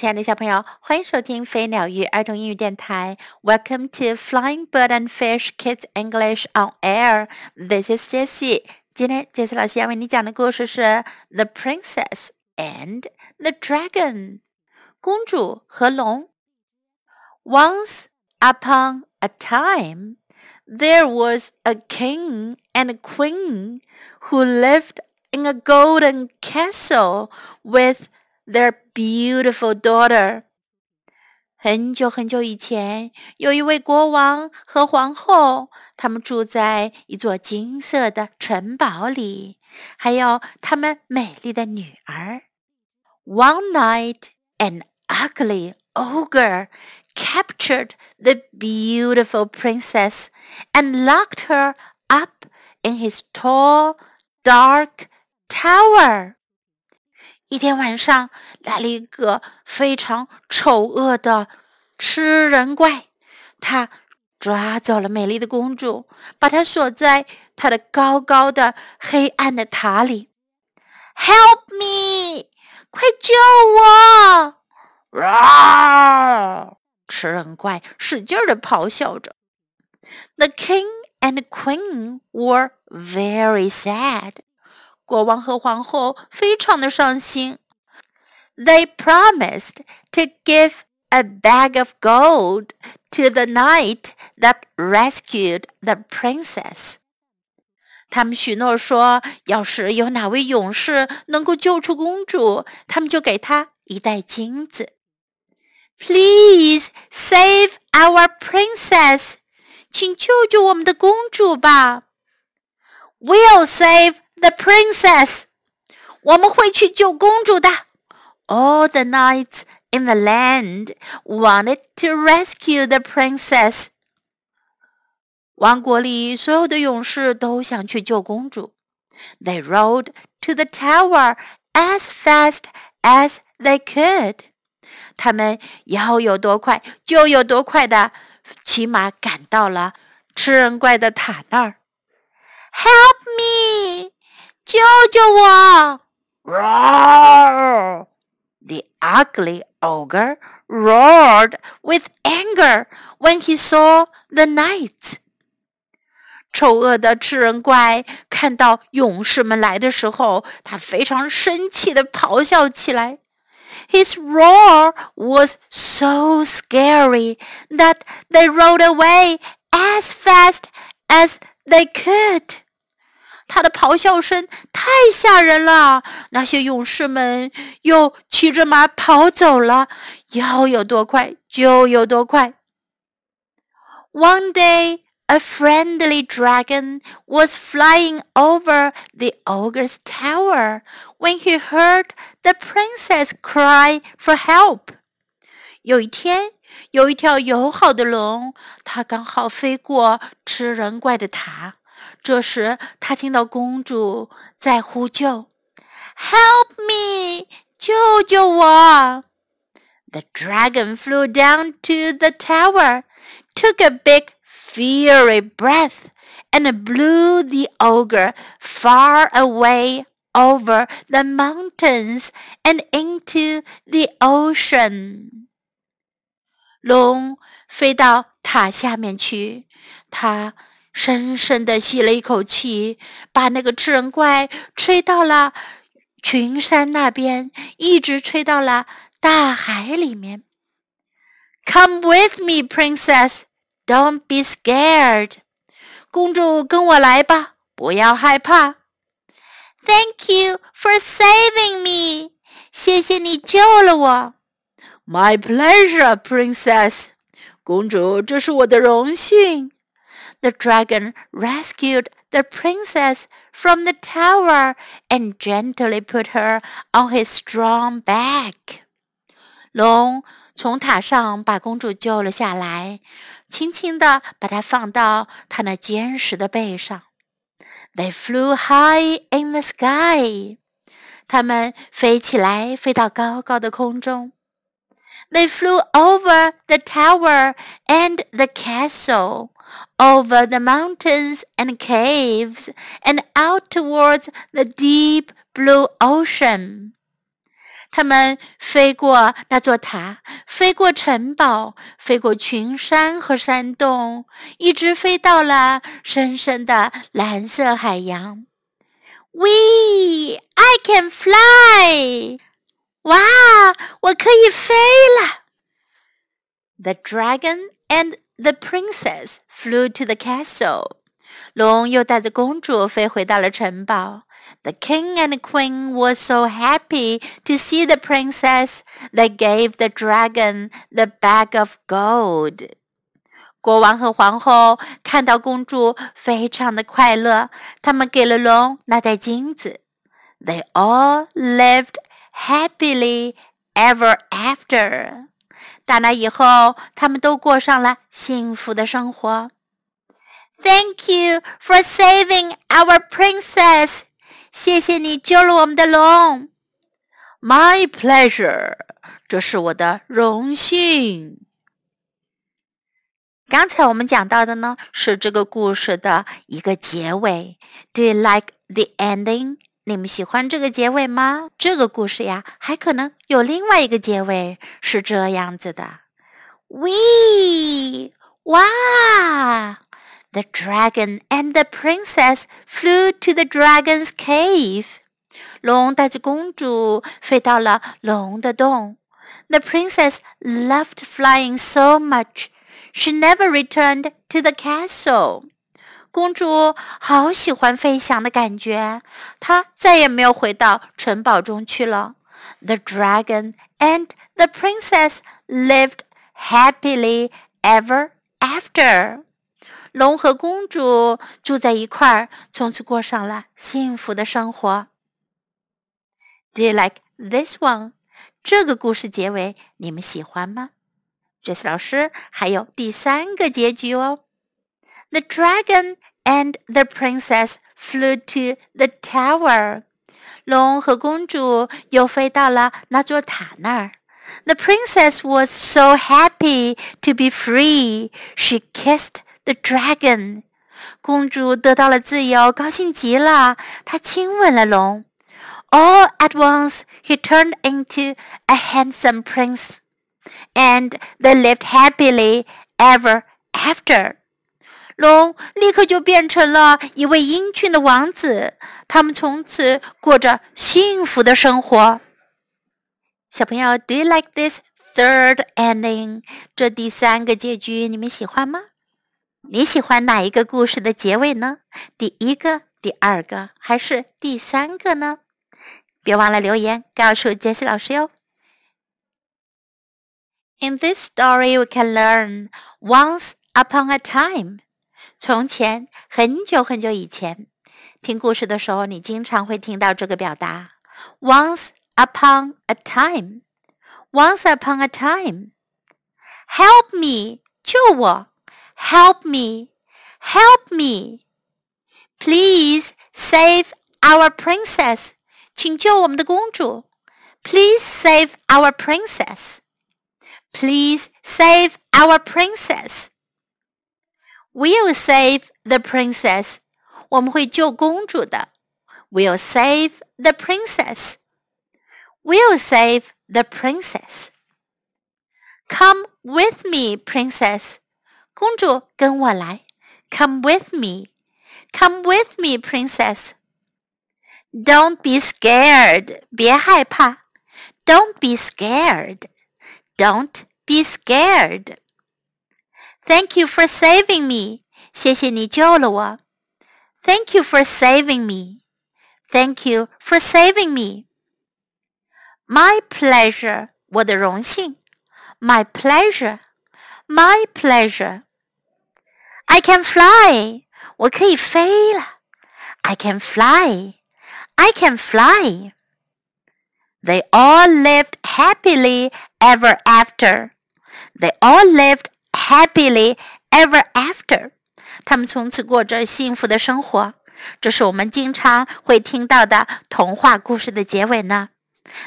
亲爱的小朋友，欢迎收听飞鸟鱼儿童英语电台。Welcome to Flying Bird and Fish Kids English on Air. This is Jessie. 今天杰西老师要为你讲的故事是《The Princess and the Dragon》公主和龙。Once upon a time, there was a king and a queen who lived in a golden castle with their beautiful daughter. 很久很久以前，有一位国王和皇后，他们住在一座金色的城堡里，还有他们美丽的女儿。One night, an ugly ogre captured the beautiful princess and locked her up in his tall, dark tower. 一天晚上，来了一个非常丑恶的吃人怪，他抓走了美丽的公主，把她锁在他的高高的黑暗的塔里。Help me！快救我！啊！吃人怪使劲的咆哮着。The king and queen were very sad. 国王和皇后非常的伤心。They promised to give a bag of gold to the knight that rescued the princess. 他们许诺说，要是有哪位勇士能够救出公主，他们就给他一袋金子。Please save our princess，请救救我们的公主吧。We'll save the princess. 我们会去救公主的。All the knights in the land wanted to rescue the princess. 王国里所有的勇士都想去救公主。They rode to the tower as fast as they could. 他们要有多快就有多快的骑马赶到了吃人怪的塔那儿。Help me！ 救救我！Roar! The ugly ogre roared with anger when he saw the knights. 丑恶的吃人怪看到勇士们来的时候，他非常生气的咆哮起来。His roar was so scary that they rode away as fast as they could. 他的咆哮声太吓人了，那些勇士们又骑着马跑走了，要有多快就有多快。One day, a friendly dragon was flying over the ogre's tower when he heard the princess cry for help. 有一天，有一条友好的龙，它刚好飞过吃人怪的塔。 这时，他听到公主在呼救：“Help me！救救我！” The dragon flew down to the tower, took a big, fiery breath, and blew the ogre far away over the mountains and into the ocean. 龙飞到塔下面去，它。 深深地吸了一口气，把那个吃人怪吹到了群山那边，一直吹到了大海里面。Come with me, princess. Don't be scared. 公主，跟我来吧，不要害怕。Thank you for saving me. 谢谢你救了我。My pleasure, princess. 公主，这是我的荣幸。the dragon rescued the princess from the tower and gently put her on his strong back. 龙从塔上把公主救了下来，轻轻地把她放到他那坚实的背上。They flew high in the sky. 他们飞起来，飞到高高的空中。They flew over the tower and the castle over the mountains and caves and out towards the deep blue ocean. 他们飞过那座塔，飞过城堡，飞过群山和山洞，一直飞到了深深的蓝色海洋。We, I can fly！哇，我可以飞了！The dragon and the princess flew to the castle. 龙又带着公主飞回到了城堡。The king and queen were so happy to see the princess, they gave the dragon the bag of gold. 国王和皇后看到公主，非常的快乐，他们给了龙那袋金子。They all lived happily ever after. 打那以后，他们都过上了幸福的生活。Thank you for saving our princess. 谢谢你救了我们的龙。My pleasure，这是我的荣幸。刚才我们讲到的呢，是这个故事的一个结尾。Do you like the ending？你们喜欢这个结尾吗？这个故事呀，还可能有另外一个结尾，是这样子的：We，哇！The dragon and the princess flew to the dragon's cave. 龙带着公主飞到了龙的洞。The princess loved flying so much, she never returned to the castle. 公主好喜欢飞翔的感觉，她再也没有回到城堡中去了。The dragon and the princess lived happily ever after. 龙和公主住在一块儿，从此过上了幸福的生活。Do you like this one？这个故事结尾你们喜欢吗？这次老师还有第三个结局哦。The dragon and the princess flew to the tower。龙和公主又飞到了那座塔那儿。The princess was so happy to be free. She kissed the dragon，公主得到了自由，高兴极了。她亲吻了龙。All at once, he turned into a handsome prince, and they lived happily ever after. 龙立刻就变成了一位英俊的王子，他们从此过着幸福的生活。小朋友，Do you like this third ending？这第三个结局你们喜欢吗？你喜欢哪一个故事的结尾呢？第一个、第二个还是第三个呢？别忘了留言告诉杰西老师哟。In this story, we can learn once upon a time。从前，很久很久以前，听故事的时候，你经常会听到这个表达：once upon a time。Once upon a time。Help me，救我。Help me! Help me! Please save our princess. 请救我们的公主。Please save our princess. Please save our princess. We'll save the princess. 我们会救公主的。We'll save the princess. We'll save the princess. Come with me, princess. 公主，跟我来，Come with me, come with me, princess. Don't be scared，别害怕，Don't be scared, don't be scared. Thank you for saving me，谢谢你救了我。Thank you for saving me, thank you for saving me. My pleasure，我的荣幸，My pleasure。my pleasure. I can fly. 我可以飞了。I can fly. I can fly. They all lived happily ever after. They all lived happily ever after. 他们从此过着幸福的生活。这是我们经常会听到的童话故事的结尾呢。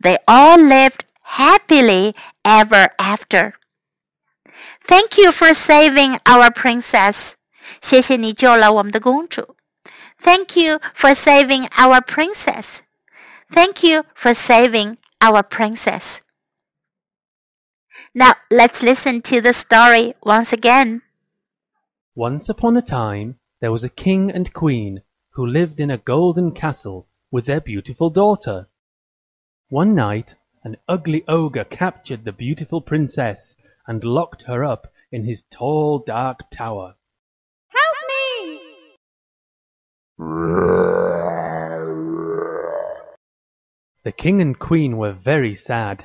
They all lived happily ever after. Thank you for saving our princess. 谢谢你救了我们的公主。Thank you for saving our princess. Thank you for saving our princess. Now let's listen to the story once again. Once upon a time, there was a king and queen who lived in a golden castle with their beautiful daughter. One night, an ugly ogre captured the beautiful princess and locked her up in his tall dark tower. Help me! The king and queen were very sad.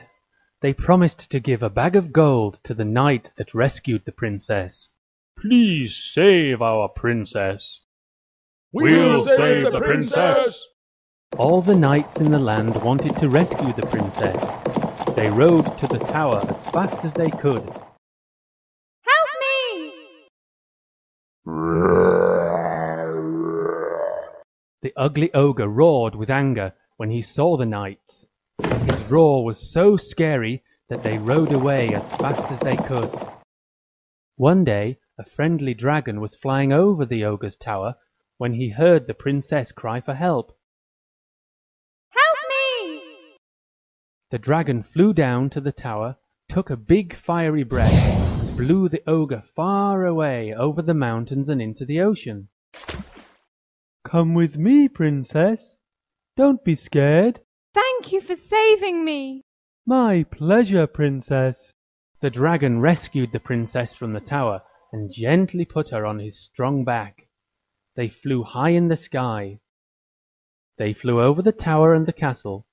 They promised to give a bag of gold to the knight that rescued the princess. Please save our princess. We'll save the princess. All the knights in the land wanted to rescue the princess. They rode to the tower as fast as they could. Help me! The ugly ogre roared with anger when he saw the knights. His roar was so scary that they rode away as fast as they could. One day, a friendly dragon was flying over the ogre's tower when he heard the princess cry for help. Help me! The dragon flew down to the tower, took a big fiery breath, and blew the ogre far away over the mountains and into the ocean. Come with me, princess. Don't be scared. Thank you for saving me. My pleasure, princess. The dragon rescued the princess from the tower and gently put her on his strong back. They flew high in the sky. They flew over the tower and the castle,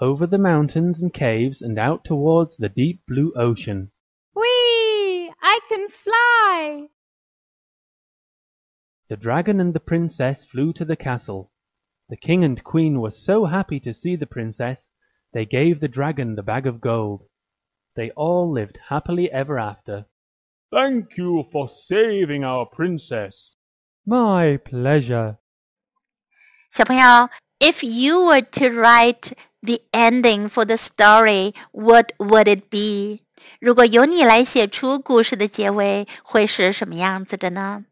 over the mountains and caves and out towards the deep blue ocean. Whee! I can fly! The dragon and the princess flew to the castle. The king and queen were so happy to see the princess, they gave the dragon the bag of gold. They all lived happily ever after. Thank you for saving our princess. My pleasure. 小朋友，If you were to write the ending for the story, what would it be？如果由你来写出故事的结尾，会是什么样子的呢？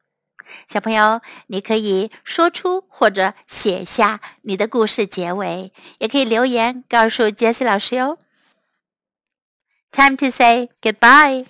小朋友，你可以说出或者写下你的故事结尾，也可以留言告诉杰西老师哟。Time to say goodbye.